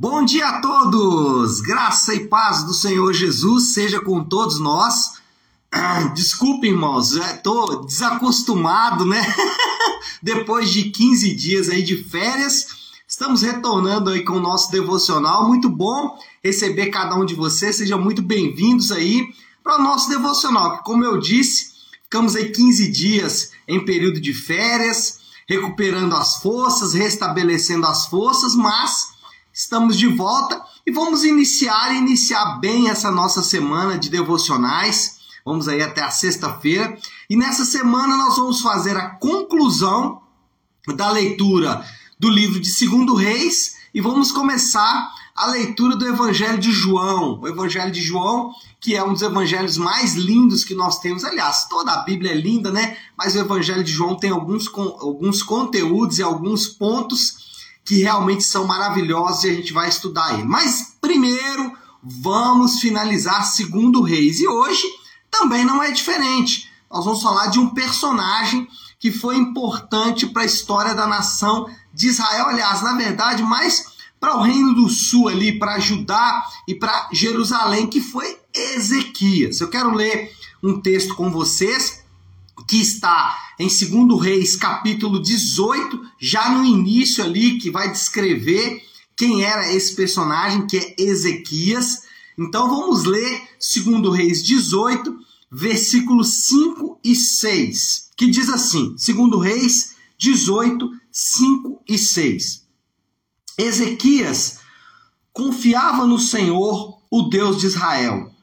Bom dia a todos! Graça e paz do Senhor Jesus seja com todos nós. Desculpe, irmãos, estou desacostumado, né? Depois de 15 dias aí de férias, estamos retornando aí com o nosso devocional. Muito bom receber cada um de vocês. Sejam muito bem-vindos aí para o nosso devocional, como eu disse, ficamos aí 15 dias em período de férias, recuperando as forças, restabelecendo as forças, mas Estamos de volta e vamos iniciar iniciar bem essa nossa semana de devocionais. Vamos aí até a sexta-feira e nessa semana nós vamos fazer a conclusão da leitura do livro de Segundo Reis e vamos começar a leitura do Evangelho de João. O Evangelho de João, que é um dos evangelhos mais lindos que nós temos. Aliás, toda a Bíblia é linda, né? Mas o Evangelho de João tem alguns, alguns conteúdos e alguns pontos que realmente são maravilhosos e a gente vai estudar ele. Mas primeiro vamos finalizar segundo Reis e hoje também não é diferente. Nós vamos falar de um personagem que foi importante para a história da nação de Israel, aliás, na verdade, mais para o reino do sul ali, para Judá e para Jerusalém, que foi Ezequias. Eu quero ler um texto com vocês que está em 2 Reis, capítulo 18, já no início ali, que vai descrever quem era esse personagem, que é Ezequias. Então vamos ler 2 Reis 18, versículos 5 e 6, que diz assim: 2 Reis 18, 5 e 6. Ezequias confiava no Senhor, o Deus de Israel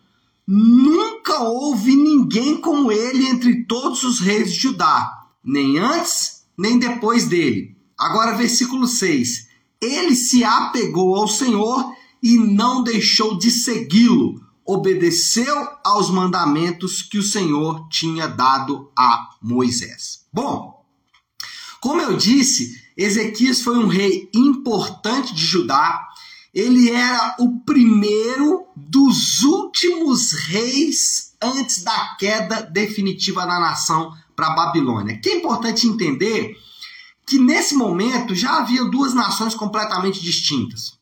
Nunca houve ninguém como ele entre todos os reis de Judá, nem antes, nem depois dele. Agora, versículo 6. Ele se apegou ao Senhor e não deixou de segui-lo, obedeceu aos mandamentos que o Senhor tinha dado a Moisés. Bom, como eu disse, Ezequias foi um rei importante de Judá ele era o primeiro dos últimos reis antes da queda definitiva da nação para a Babilônia. Que é importante entender que nesse momento já havia duas nações completamente distintas,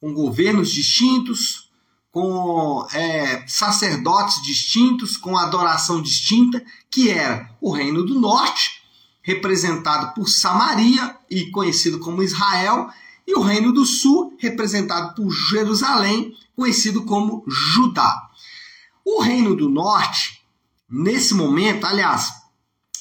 com governos distintos, com é, sacerdotes distintos, com adoração distinta, que era o Reino do Norte, representado por Samaria e conhecido como Israel, e o Reino do Sul, representado por Jerusalém, conhecido como Judá. O Reino do Norte, nesse momento, aliás,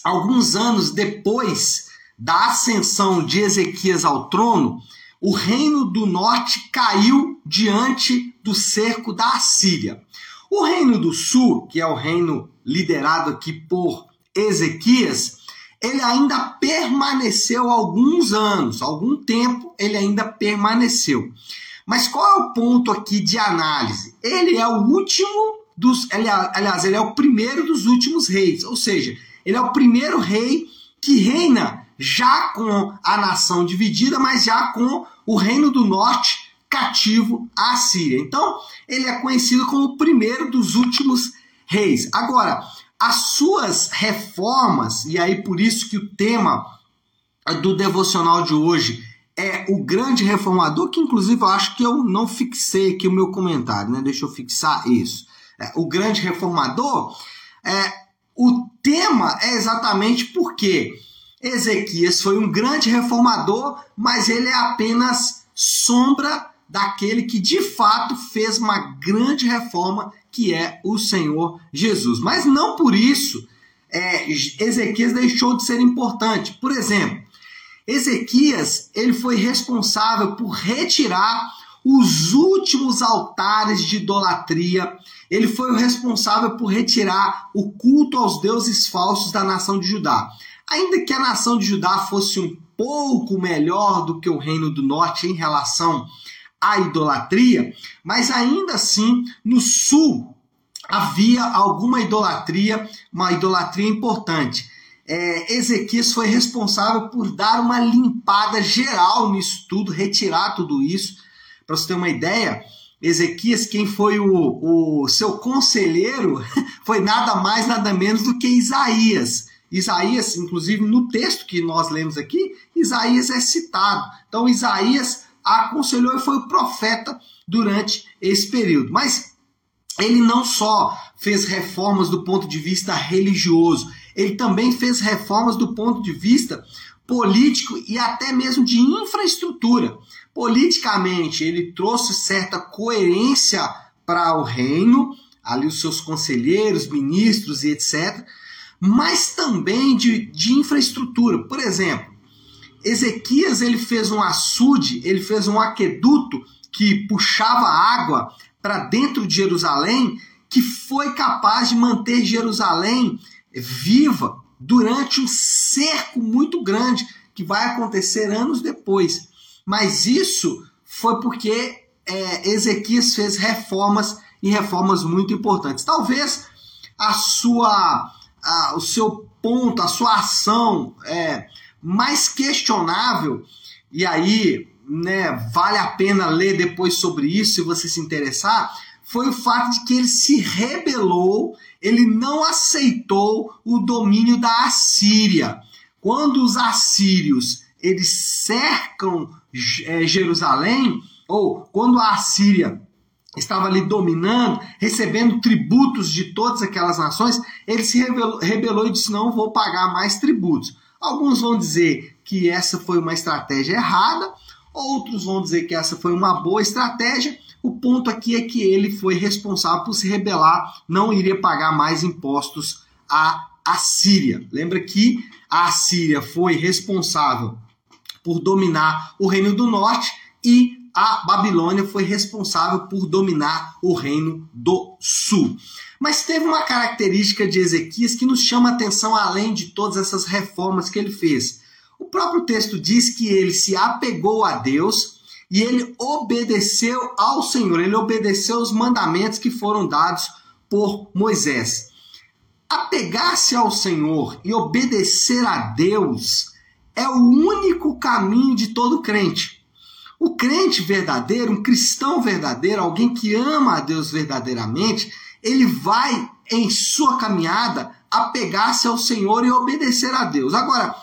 alguns anos depois da ascensão de Ezequias ao trono, o Reino do Norte caiu diante do cerco da Assíria. O Reino do Sul, que é o reino liderado aqui por Ezequias, ele ainda permaneceu alguns anos, algum tempo ele ainda permaneceu. Mas qual é o ponto aqui de análise? Ele é o último dos. Aliás, ele é o primeiro dos últimos reis, ou seja, ele é o primeiro rei que reina já com a nação dividida, mas já com o reino do norte cativo à Síria. Então, ele é conhecido como o primeiro dos últimos reis. Agora, as suas reformas, e aí por isso que o tema do devocional de hoje é o grande reformador, que inclusive eu acho que eu não fixei aqui o meu comentário, né? Deixa eu fixar isso. É, o grande reformador, é, o tema é exatamente porque Ezequias foi um grande reformador, mas ele é apenas sombra daquele que de fato fez uma grande reforma que é o Senhor Jesus. Mas não por isso é, Ezequias deixou de ser importante. Por exemplo, Ezequias ele foi responsável por retirar os últimos altares de idolatria. Ele foi o responsável por retirar o culto aos deuses falsos da nação de Judá. Ainda que a nação de Judá fosse um pouco melhor do que o reino do norte em relação a idolatria, mas ainda assim no sul havia alguma idolatria, uma idolatria importante. É, Ezequias foi responsável por dar uma limpada geral nisso tudo, retirar tudo isso. Para você ter uma ideia, Ezequias, quem foi o, o seu conselheiro, foi nada mais, nada menos do que Isaías. Isaías, inclusive no texto que nós lemos aqui, Isaías é citado. Então, Isaías aconselhou e foi o profeta durante esse período. Mas ele não só fez reformas do ponto de vista religioso, ele também fez reformas do ponto de vista político e até mesmo de infraestrutura. Politicamente, ele trouxe certa coerência para o reino, ali os seus conselheiros, ministros e etc., mas também de, de infraestrutura. Por exemplo, Ezequias ele fez um açude, ele fez um aqueduto que puxava água para dentro de Jerusalém, que foi capaz de manter Jerusalém viva durante um cerco muito grande que vai acontecer anos depois. Mas isso foi porque é, Ezequias fez reformas e reformas muito importantes. Talvez a sua, a, o seu ponto, a sua ação é, mais questionável, e aí né, vale a pena ler depois sobre isso se você se interessar, foi o fato de que ele se rebelou, ele não aceitou o domínio da Assíria. Quando os assírios eles cercam é, Jerusalém, ou quando a Assíria estava ali dominando, recebendo tributos de todas aquelas nações, ele se rebelou, rebelou e disse: Não vou pagar mais tributos. Alguns vão dizer que essa foi uma estratégia errada, outros vão dizer que essa foi uma boa estratégia. O ponto aqui é que ele foi responsável por se rebelar, não iria pagar mais impostos à Assíria. Lembra que a Assíria foi responsável por dominar o Reino do Norte e a Babilônia foi responsável por dominar o Reino do Sul. Mas teve uma característica de Ezequias que nos chama atenção além de todas essas reformas que ele fez. O próprio texto diz que ele se apegou a Deus e ele obedeceu ao Senhor, ele obedeceu os mandamentos que foram dados por Moisés. Apegar-se ao Senhor e obedecer a Deus é o único caminho de todo crente. O crente verdadeiro, um cristão verdadeiro, alguém que ama a Deus verdadeiramente, ele vai em sua caminhada apegar-se ao Senhor e obedecer a Deus. Agora,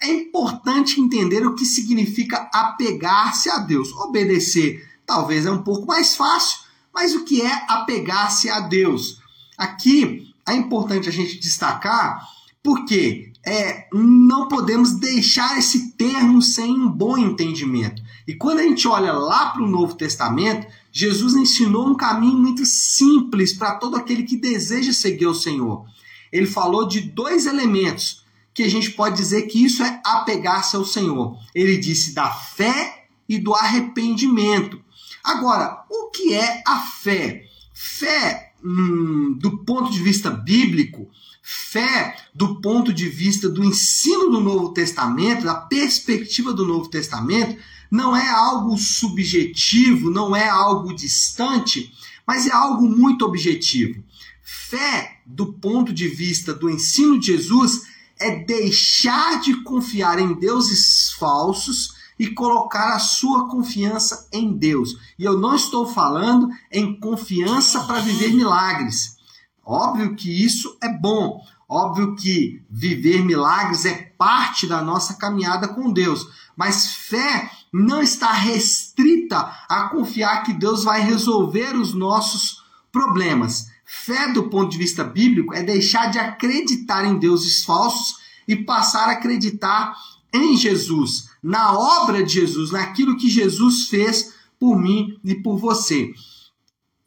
é importante entender o que significa apegar-se a Deus. Obedecer talvez é um pouco mais fácil, mas o que é apegar-se a Deus? Aqui é importante a gente destacar porque é, não podemos deixar esse termo sem um bom entendimento. E quando a gente olha lá para o Novo Testamento, Jesus ensinou um caminho muito simples para todo aquele que deseja seguir o Senhor. Ele falou de dois elementos que a gente pode dizer que isso é apegar-se ao Senhor. Ele disse da fé e do arrependimento. Agora, o que é a fé? Fé, hum, do ponto de vista bíblico, fé do ponto de vista do ensino do Novo Testamento, da perspectiva do Novo Testamento, não é algo subjetivo, não é algo distante, mas é algo muito objetivo. Fé, do ponto de vista do ensino de Jesus, é deixar de confiar em deuses falsos e colocar a sua confiança em Deus. E eu não estou falando em confiança para viver milagres. Óbvio que isso é bom. Óbvio que viver milagres é parte da nossa caminhada com Deus. Mas fé não está restrita a confiar que Deus vai resolver os nossos problemas. Fé, do ponto de vista bíblico, é deixar de acreditar em deuses falsos e passar a acreditar em Jesus, na obra de Jesus, naquilo que Jesus fez por mim e por você.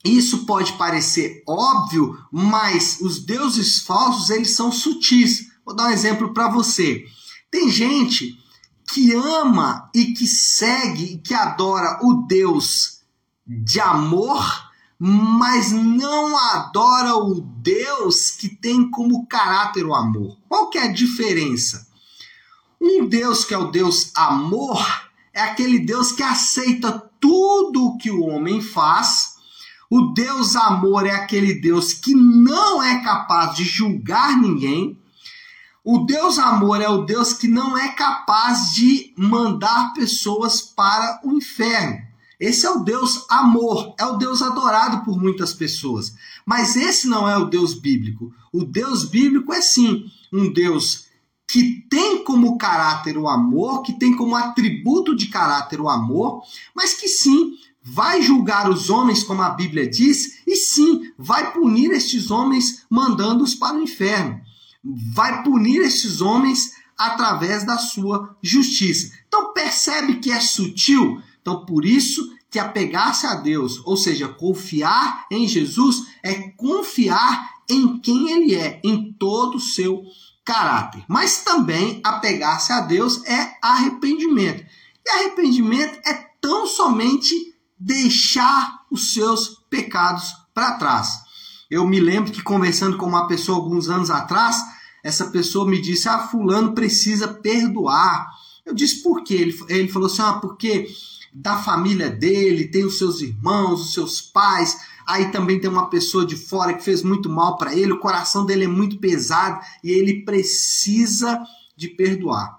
Isso pode parecer óbvio, mas os deuses falsos, eles são sutis. Vou dar um exemplo para você. Tem gente que ama e que segue e que adora o Deus de amor, mas não adora o Deus que tem como caráter o amor. Qual que é a diferença? Um Deus que é o Deus amor é aquele Deus que aceita tudo o que o homem faz. O Deus amor é aquele Deus que não é capaz de julgar ninguém. O Deus amor é o Deus que não é capaz de mandar pessoas para o inferno. Esse é o Deus amor, é o Deus adorado por muitas pessoas. Mas esse não é o Deus bíblico. O Deus bíblico é sim um Deus que tem como caráter o amor, que tem como atributo de caráter o amor, mas que sim vai julgar os homens, como a Bíblia diz, e sim vai punir estes homens mandando-os para o inferno. Vai punir estes homens através da sua justiça. Então percebe que é sutil. Então por isso que apegar-se a Deus, ou seja, confiar em Jesus, é confiar em quem ele é, em todo o seu caráter. Mas também apegar-se a Deus é arrependimento. E arrependimento é tão somente deixar os seus pecados para trás. Eu me lembro que conversando com uma pessoa alguns anos atrás, essa pessoa me disse: Ah, Fulano precisa perdoar. Eu disse: Por quê? Ele, ele falou assim: Ah, porque da família dele, tem os seus irmãos, os seus pais, aí também tem uma pessoa de fora que fez muito mal para ele, o coração dele é muito pesado e ele precisa de perdoar.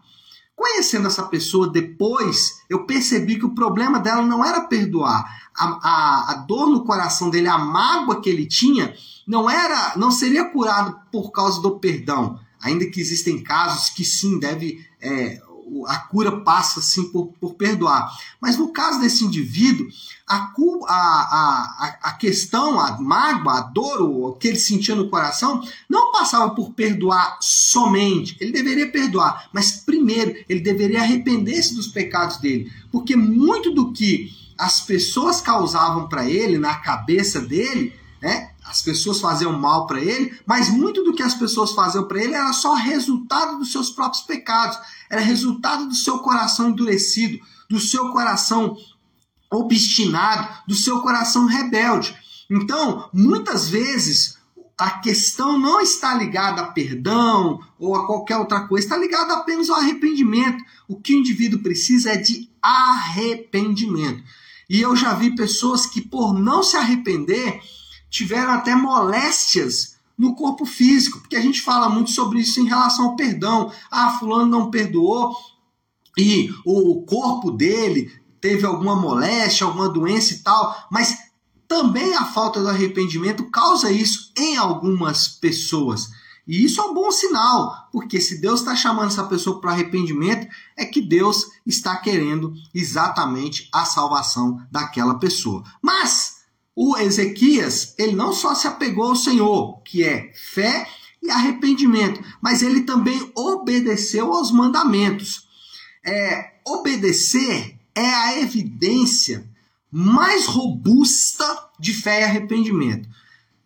Conhecendo essa pessoa depois, eu percebi que o problema dela não era perdoar. A, a, a dor no coração dele, a mágoa que ele tinha, não era, não seria curado por causa do perdão. Ainda que existem casos que sim deve é, a cura passa assim por, por perdoar. Mas no caso desse indivíduo, a, a, a, a questão, a mágoa, a dor, o que ele sentia no coração, não passava por perdoar somente. Ele deveria perdoar, mas primeiro ele deveria arrepender-se dos pecados dele. Porque muito do que as pessoas causavam para ele, na cabeça dele, né? As pessoas faziam mal para ele, mas muito do que as pessoas faziam para ele era só resultado dos seus próprios pecados, era resultado do seu coração endurecido, do seu coração obstinado, do seu coração rebelde. Então, muitas vezes, a questão não está ligada a perdão ou a qualquer outra coisa, está ligada apenas ao arrependimento. O que o indivíduo precisa é de arrependimento. E eu já vi pessoas que, por não se arrepender, tiveram até moléstias no corpo físico, porque a gente fala muito sobre isso em relação ao perdão. Ah, fulano não perdoou e o corpo dele teve alguma moléstia, alguma doença e tal, mas também a falta do arrependimento causa isso em algumas pessoas. E isso é um bom sinal, porque se Deus está chamando essa pessoa para arrependimento, é que Deus está querendo exatamente a salvação daquela pessoa. Mas o Ezequias, ele não só se apegou ao Senhor, que é fé e arrependimento, mas ele também obedeceu aos mandamentos. É, obedecer é a evidência mais robusta de fé e arrependimento.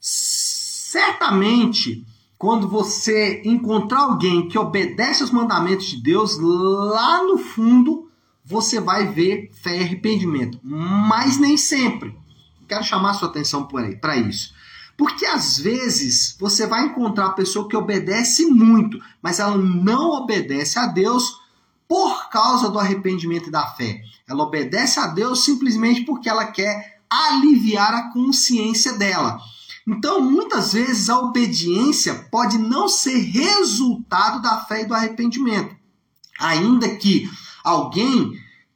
Certamente, quando você encontrar alguém que obedece aos mandamentos de Deus, lá no fundo você vai ver fé e arrependimento, mas nem sempre. Quero chamar sua atenção para isso. Porque às vezes você vai encontrar a pessoa que obedece muito, mas ela não obedece a Deus por causa do arrependimento e da fé. Ela obedece a Deus simplesmente porque ela quer aliviar a consciência dela. Então, muitas vezes a obediência pode não ser resultado da fé e do arrependimento. Ainda que alguém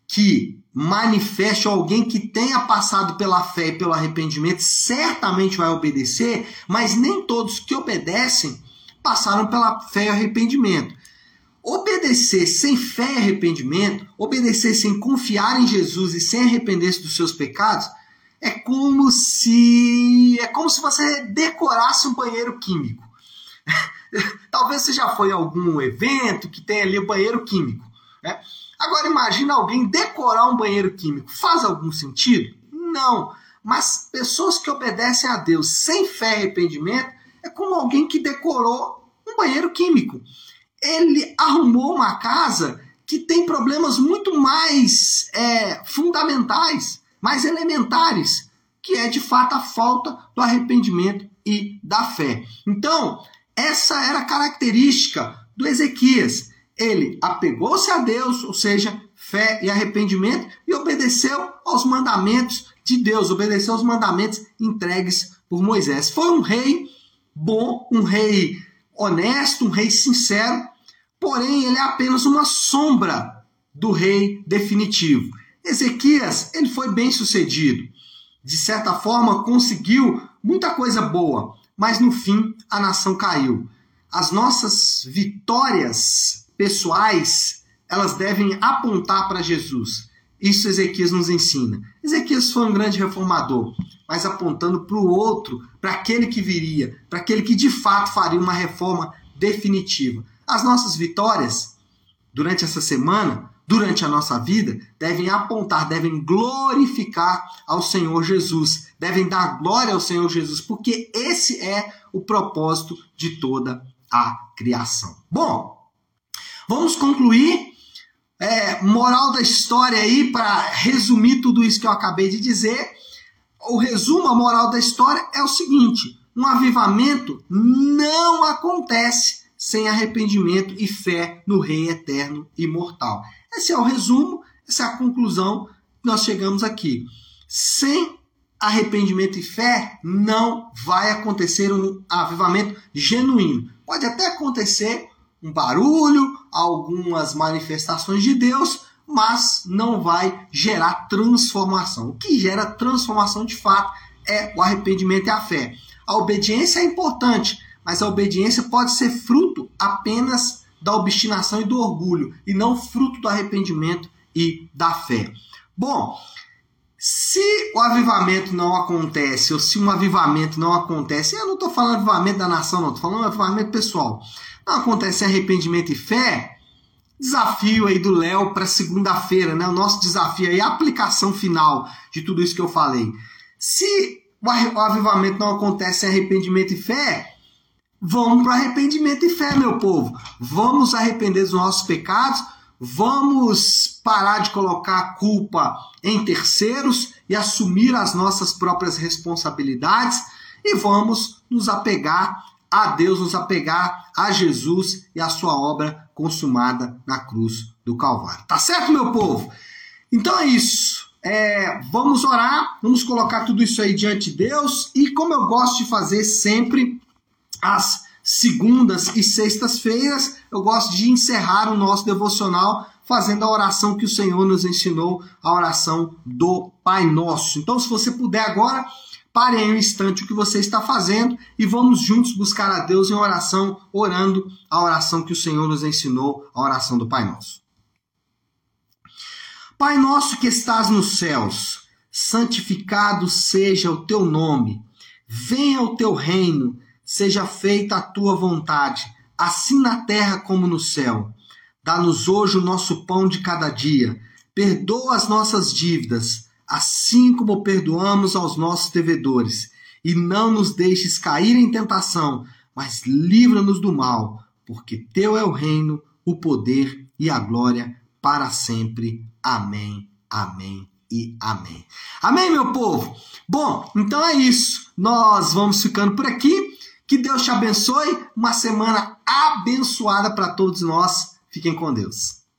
que manifeste alguém que tenha passado pela fé e pelo arrependimento, certamente vai obedecer, mas nem todos que obedecem passaram pela fé e arrependimento. Obedecer sem fé e arrependimento, obedecer sem confiar em Jesus e sem arrepender-se dos seus pecados, é como se é como se você decorasse um banheiro químico. Talvez você já foi em algum evento que tem ali o banheiro químico, né? Agora imagina alguém decorar um banheiro químico. Faz algum sentido? Não. Mas pessoas que obedecem a Deus sem fé e arrependimento é como alguém que decorou um banheiro químico. Ele arrumou uma casa que tem problemas muito mais é, fundamentais, mais elementares, que é de fato a falta do arrependimento e da fé. Então, essa era a característica do Ezequias ele apegou-se a Deus, ou seja, fé e arrependimento, e obedeceu aos mandamentos de Deus, obedeceu aos mandamentos entregues por Moisés. Foi um rei bom, um rei honesto, um rei sincero, porém ele é apenas uma sombra do rei definitivo. Ezequias, ele foi bem sucedido. De certa forma, conseguiu muita coisa boa, mas no fim a nação caiu. as nossas vitórias pessoais, elas devem apontar para Jesus. Isso Ezequias nos ensina. Ezequias foi um grande reformador, mas apontando para o outro, para aquele que viria, para aquele que de fato faria uma reforma definitiva. As nossas vitórias durante essa semana, durante a nossa vida, devem apontar, devem glorificar ao Senhor Jesus, devem dar glória ao Senhor Jesus, porque esse é o propósito de toda a criação. Bom, vamos concluir. É, moral da história aí, para resumir tudo isso que eu acabei de dizer. O resumo, a moral da história é o seguinte: um avivamento não acontece sem arrependimento e fé no Rei eterno e imortal. Esse é o resumo, essa é a conclusão que nós chegamos aqui. Sem arrependimento e fé, não vai acontecer um avivamento genuíno. Pode até acontecer um barulho, algumas manifestações de Deus, mas não vai gerar transformação. O que gera transformação de fato é o arrependimento e a fé. A obediência é importante, mas a obediência pode ser fruto apenas da obstinação e do orgulho, e não fruto do arrependimento e da fé. Bom, se o avivamento não acontece, ou se um avivamento não acontece, eu não estou falando avivamento da nação, não, estou falando avivamento pessoal. Não acontece arrependimento e fé, desafio aí do Léo para segunda-feira, né? O nosso desafio aí, a aplicação final de tudo isso que eu falei. Se o avivamento não acontece arrependimento e fé, vamos para arrependimento e fé, meu povo. Vamos arrepender dos nossos pecados, vamos parar de colocar a culpa em terceiros e assumir as nossas próprias responsabilidades e vamos nos apegar a Deus, nos apegar a Jesus e a sua obra consumada na cruz do Calvário. Tá certo, meu povo? Então é isso. É, vamos orar, vamos colocar tudo isso aí diante de Deus e como eu gosto de fazer sempre, às segundas e sextas-feiras, eu gosto de encerrar o nosso devocional fazendo a oração que o Senhor nos ensinou, a oração do Pai Nosso. Então, se você puder agora, pare em um instante o que você está fazendo e vamos juntos buscar a Deus em oração, orando a oração que o Senhor nos ensinou, a oração do Pai Nosso. Pai nosso que estás nos céus, santificado seja o teu nome. Venha o teu reino seja feita a tua vontade, assim na terra como no céu. Dá-nos hoje o nosso pão de cada dia. Perdoa as nossas dívidas, assim como perdoamos aos nossos devedores. E não nos deixes cair em tentação, mas livra-nos do mal, porque teu é o reino, o poder e a glória para sempre. Amém, amém e amém. Amém, meu povo? Bom, então é isso. Nós vamos ficando por aqui. Que Deus te abençoe. Uma semana abençoada para todos nós. Fiquem com Deus.